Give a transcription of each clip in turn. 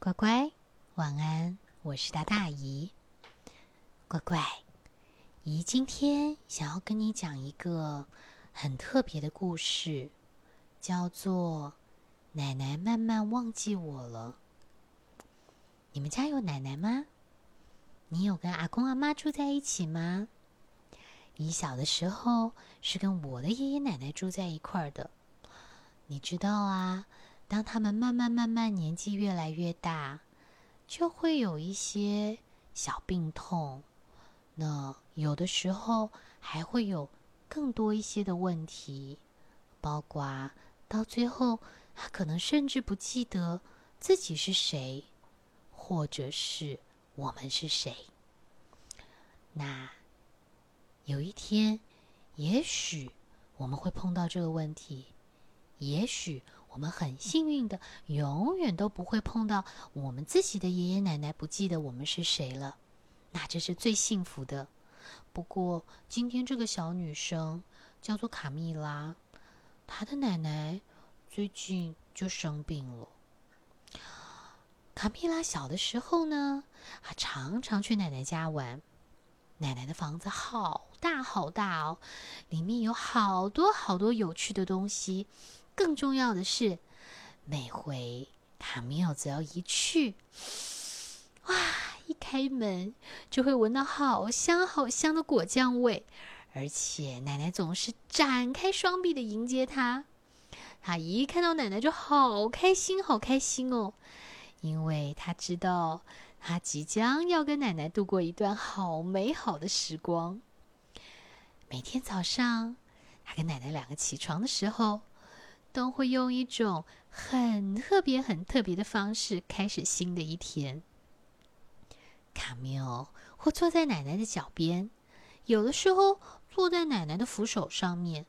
乖乖，晚安！我是大大姨。乖乖，姨今天想要跟你讲一个很特别的故事，叫做《奶奶慢慢忘记我了》。你们家有奶奶吗？你有跟阿公阿妈住在一起吗？姨小的时候是跟我的爷爷奶奶住在一块儿的。你知道啊？当他们慢慢慢慢年纪越来越大，就会有一些小病痛。那有的时候还会有更多一些的问题，包括到最后，他可能甚至不记得自己是谁，或者是我们是谁。那有一天，也许我们会碰到这个问题，也许。我们很幸运的，永远都不会碰到我们自己的爷爷奶奶不记得我们是谁了，那这是最幸福的。不过今天这个小女生叫做卡蜜拉，她的奶奶最近就生病了。卡蜜拉小的时候呢，她常常去奶奶家玩，奶奶的房子好大好大哦，里面有好多好多有趣的东西。更重要的是，每回卡米奥只要一去，哇，一开门就会闻到好香好香的果酱味，而且奶奶总是展开双臂的迎接他。他一看到奶奶就好开心，好开心哦，因为他知道他即将要跟奶奶度过一段好美好的时光。每天早上，他跟奶奶两个起床的时候。都会用一种很特别、很特别的方式开始新的一天。卡缪会坐在奶奶的脚边，有的时候坐在奶奶的扶手上面，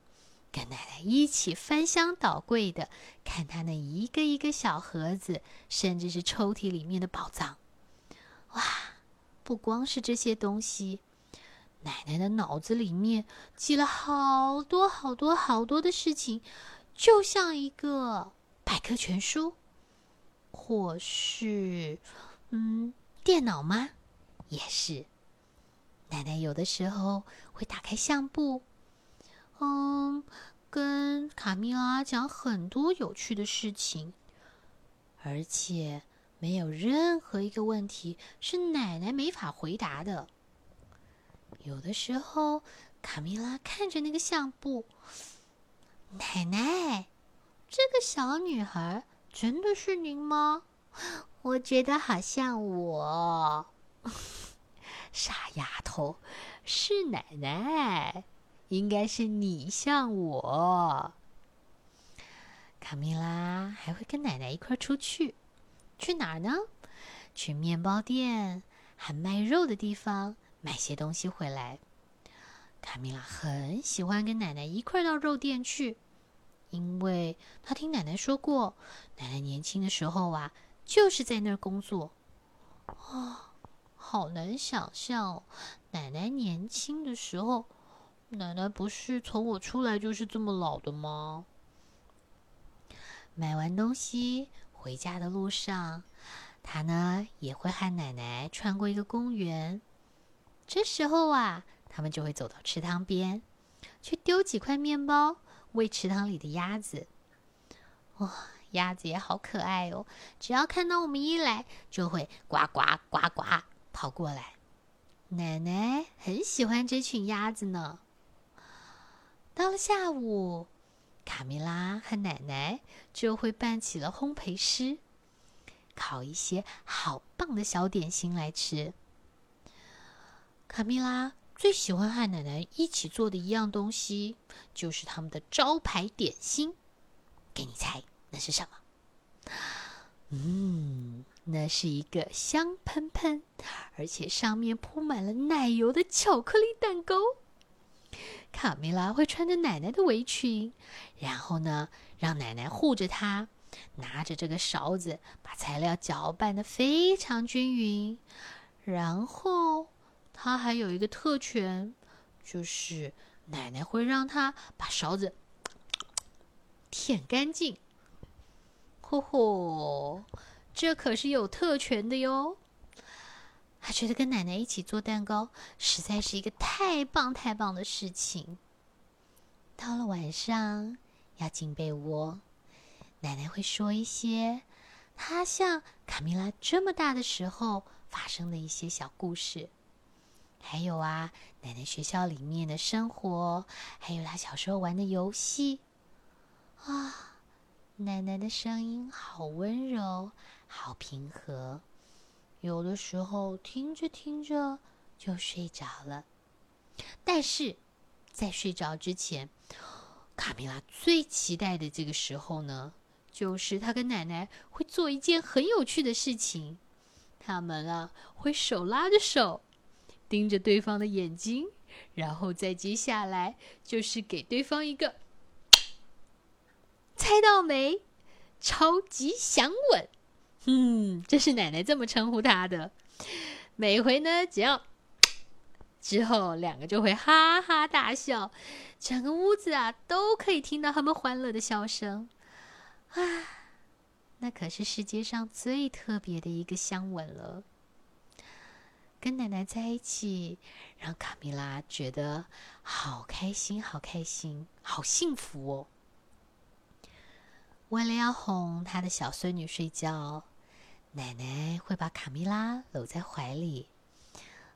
跟奶奶一起翻箱倒柜的看他那一个一个小盒子，甚至是抽屉里面的宝藏。哇！不光是这些东西，奶奶的脑子里面记了好多好多好多的事情。就像一个百科全书，或是嗯，电脑吗？也是。奶奶有的时候会打开相簿，嗯，跟卡米拉讲很多有趣的事情，而且没有任何一个问题是奶奶没法回答的。有的时候，卡米拉看着那个相簿。奶奶，这个小女孩真的是您吗？我觉得好像我。傻丫头，是奶奶，应该是你像我。卡米拉还会跟奶奶一块出去，去哪儿呢？去面包店还卖肉的地方买些东西回来。卡米拉很喜欢跟奶奶一块到肉店去，因为她听奶奶说过，奶奶年轻的时候啊，就是在那儿工作。啊，好难想象，奶奶年轻的时候，奶奶不是从我出来就是这么老的吗？买完东西回家的路上，她呢也会和奶奶穿过一个公园。这时候啊。他们就会走到池塘边，去丢几块面包喂池塘里的鸭子。哇，鸭子也好可爱哦！只要看到我们一来，就会呱呱呱呱跑过来。奶奶很喜欢这群鸭子呢。到了下午，卡米拉和奶奶就会办起了烘焙师，烤一些好棒的小点心来吃。卡米拉。最喜欢和奶奶一起做的一样东西，就是他们的招牌点心。给你猜，那是什么？嗯，那是一个香喷喷，而且上面铺满了奶油的巧克力蛋糕。卡梅拉会穿着奶奶的围裙，然后呢，让奶奶护着她，拿着这个勺子把材料搅拌的非常均匀，然后。他还有一个特权，就是奶奶会让他把勺子舔干净。嚯嚯，这可是有特权的哟。他觉得跟奶奶一起做蛋糕实在是一个太棒太棒的事情。到了晚上要进被窝，奶奶会说一些她像卡米拉这么大的时候发生的一些小故事，还有啊，奶奶学校里面的生活，还有她小时候玩的游戏。啊，奶奶的声音好温柔，好平和。有的时候听着听着就睡着了，但是在睡着之前，卡米拉最期待的这个时候呢，就是她跟奶奶会做一件很有趣的事情。他们啊会手拉着手，盯着对方的眼睛，然后再接下来就是给对方一个猜到没？超级响吻。嗯，这是奶奶这么称呼他的。每回呢，只要之后两个就会哈哈大笑，整个屋子啊都可以听到他们欢乐的笑声。啊，那可是世界上最特别的一个香吻了。跟奶奶在一起，让卡米拉觉得好开心，好开心，好幸福哦。为了要哄他的小孙女睡觉。奶奶会把卡米拉搂在怀里，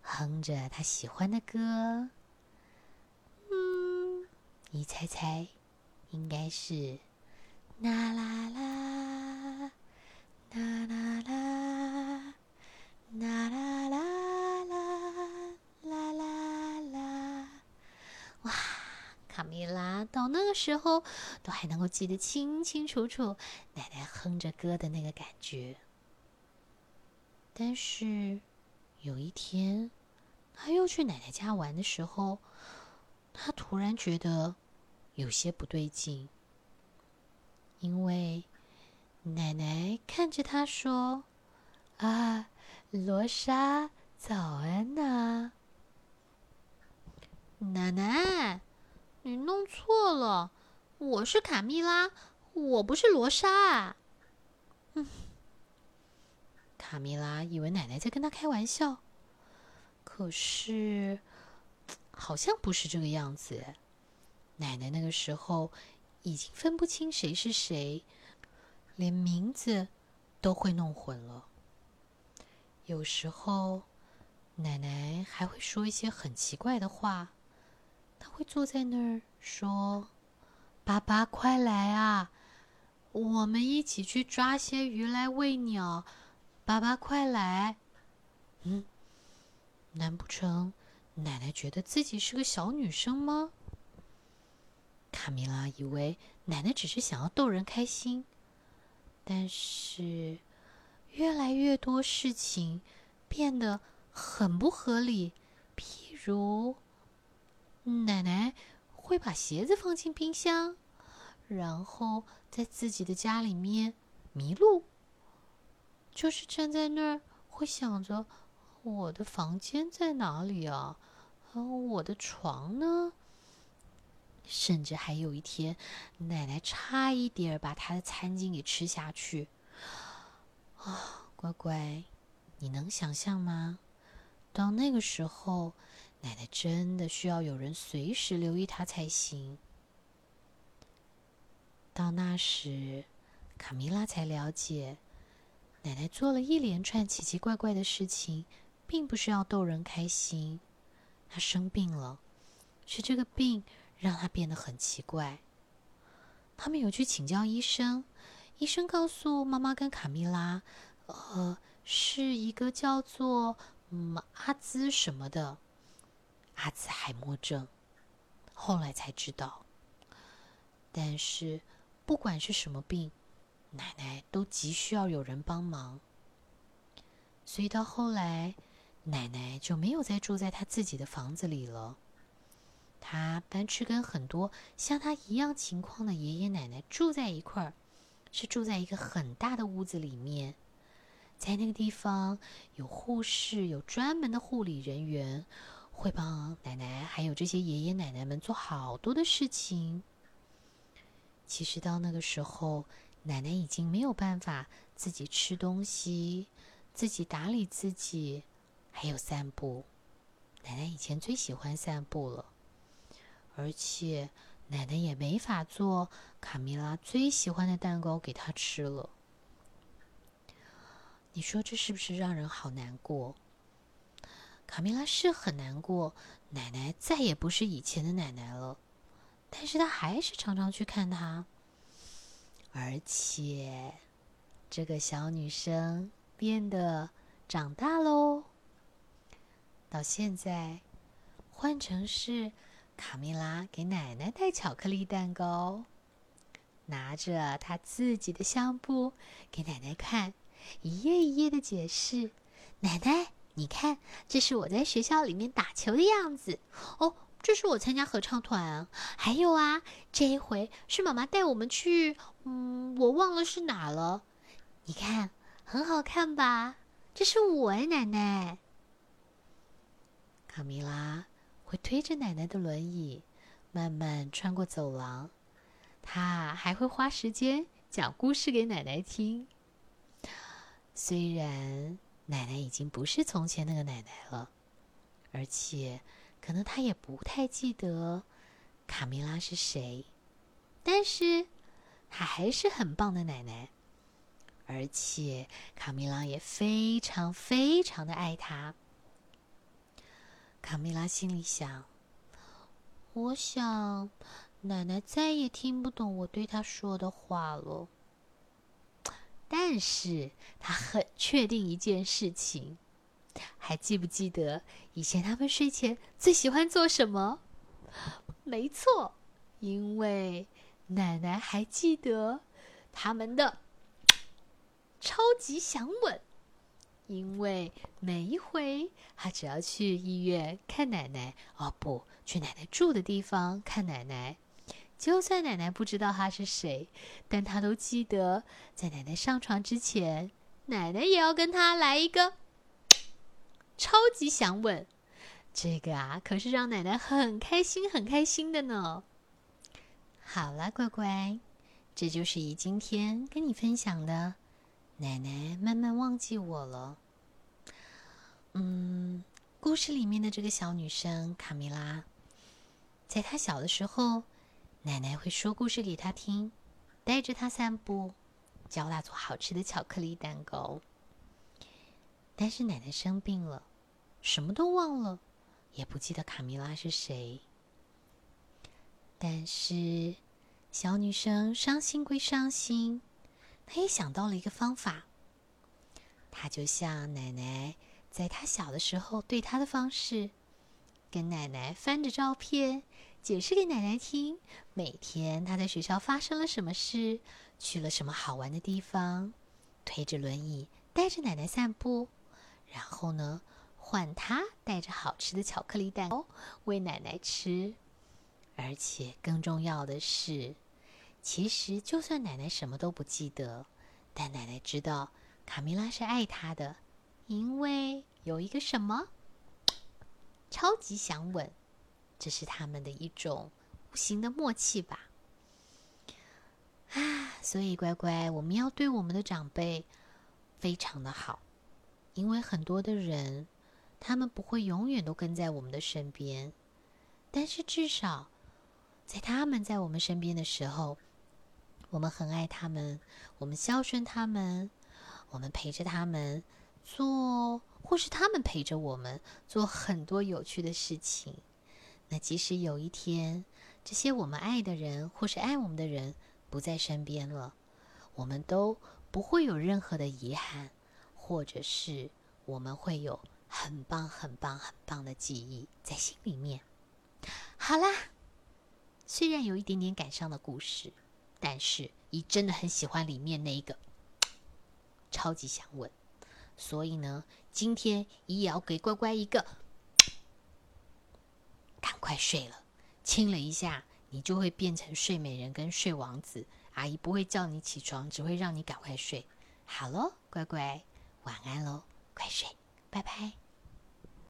哼着她喜欢的歌。嗯，你猜猜，应该是啦啦啦，啦啦啦，啦啦啦卡米拉到那个时候都还能够记得清清楚楚，奶奶哼着歌的那个感觉。但是有一天，他又去奶奶家玩的时候，他突然觉得有些不对劲，因为奶奶看着他说：“啊，罗莎，早安呐！”奶奶，你弄错了，我是卡蜜拉，我不是罗莎啊。嗯。卡蜜拉以为奶奶在跟他开玩笑，可是好像不是这个样子。奶奶那个时候已经分不清谁是谁，连名字都会弄混了。有时候奶奶还会说一些很奇怪的话，他会坐在那儿说：“爸爸，快来啊，我们一起去抓些鱼来喂鸟。”爸爸，快来！嗯，难不成奶奶觉得自己是个小女生吗？卡米拉以为奶奶只是想要逗人开心，但是越来越多事情变得很不合理。譬如，奶奶会把鞋子放进冰箱，然后在自己的家里面迷路。就是站在那儿，会想着我的房间在哪里啊？我的床呢？甚至还有一天，奶奶差一点把她的餐巾给吃下去。啊，乖乖，你能想象吗？到那个时候，奶奶真的需要有人随时留意她才行。到那时，卡米拉才了解。奶奶做了一连串奇奇怪怪的事情，并不是要逗人开心。她生病了，是这个病让她变得很奇怪。他们有去请教医生，医生告诉妈妈跟卡米拉，呃，是一个叫做嗯阿兹什么的阿兹海默症。后来才知道，但是不管是什么病。奶奶都急需要有人帮忙，所以到后来，奶奶就没有再住在她自己的房子里了。她搬去跟很多像她一样情况的爷爷奶奶住在一块儿，是住在一个很大的屋子里面。在那个地方，有护士，有专门的护理人员，会帮奶奶还有这些爷爷奶奶们做好多的事情。其实到那个时候。奶奶已经没有办法自己吃东西、自己打理自己，还有散步。奶奶以前最喜欢散步了，而且奶奶也没法做卡米拉最喜欢的蛋糕给她吃了。你说这是不是让人好难过？卡米拉是很难过，奶奶再也不是以前的奶奶了，但是她还是常常去看她。而且，这个小女生变得长大喽。到现在，换成是卡米拉给奶奶带巧克力蛋糕，拿着她自己的相簿给奶奶看，一页一页的解释：“奶奶，你看，这是我在学校里面打球的样子。哦，这是我参加合唱团。还有啊，这一回是妈妈带我们去，嗯，我忘了是哪了。你看，很好看吧？这是我哎，奶奶。”卡米拉会推着奶奶的轮椅，慢慢穿过走廊。她还会花时间讲故事给奶奶听。虽然奶奶已经不是从前那个奶奶了，而且可能她也不太记得卡米拉是谁，但是她还是很棒的奶奶。而且卡米拉也非常非常的爱她。卡米拉心里想：“我想，奶奶再也听不懂我对她说的话了。但是他很确定一件事情，还记不记得以前他们睡前最喜欢做什么？没错，因为奶奶还记得他们的超级响吻。”因为每一回他只要去医院看奶奶，哦不，去奶奶住的地方看奶奶，就算奶奶不知道他是谁，但他都记得，在奶奶上床之前，奶奶也要跟他来一个超级响吻。这个啊，可是让奶奶很开心、很开心的呢。好了，乖乖，这就是姨今天跟你分享的。奶奶慢慢忘记我了。嗯，故事里面的这个小女生卡米拉，在她小的时候，奶奶会说故事给她听，带着她散步，教她做好吃的巧克力蛋糕。但是奶奶生病了，什么都忘了，也不记得卡米拉是谁。但是小女生伤心归伤心。她也想到了一个方法，她就像奶奶在她小的时候对她的方式，跟奶奶翻着照片，解释给奶奶听。每天他在学校发生了什么事，去了什么好玩的地方，推着轮椅带着奶奶散步，然后呢，换他带着好吃的巧克力蛋糕喂奶奶吃。而且更重要的是。其实，就算奶奶什么都不记得，但奶奶知道卡米拉是爱她的，因为有一个什么超级想吻，这是他们的一种无形的默契吧。啊，所以乖乖，我们要对我们的长辈非常的好，因为很多的人，他们不会永远都跟在我们的身边，但是至少在他们在我们身边的时候。我们很爱他们，我们孝顺他们，我们陪着他们做，或是他们陪着我们做很多有趣的事情。那即使有一天，这些我们爱的人或是爱我们的人不在身边了，我们都不会有任何的遗憾，或者是我们会有很棒、很棒、很棒的记忆在心里面。好啦，虽然有一点点感伤的故事。但是，姨真的很喜欢里面那一个超级想吻，所以呢，今天姨也要给乖乖一个快睡了，亲了一下，你就会变成睡美人跟睡王子。阿姨不会叫你起床，只会让你赶快睡。好喽，乖乖，晚安喽，快睡，拜拜。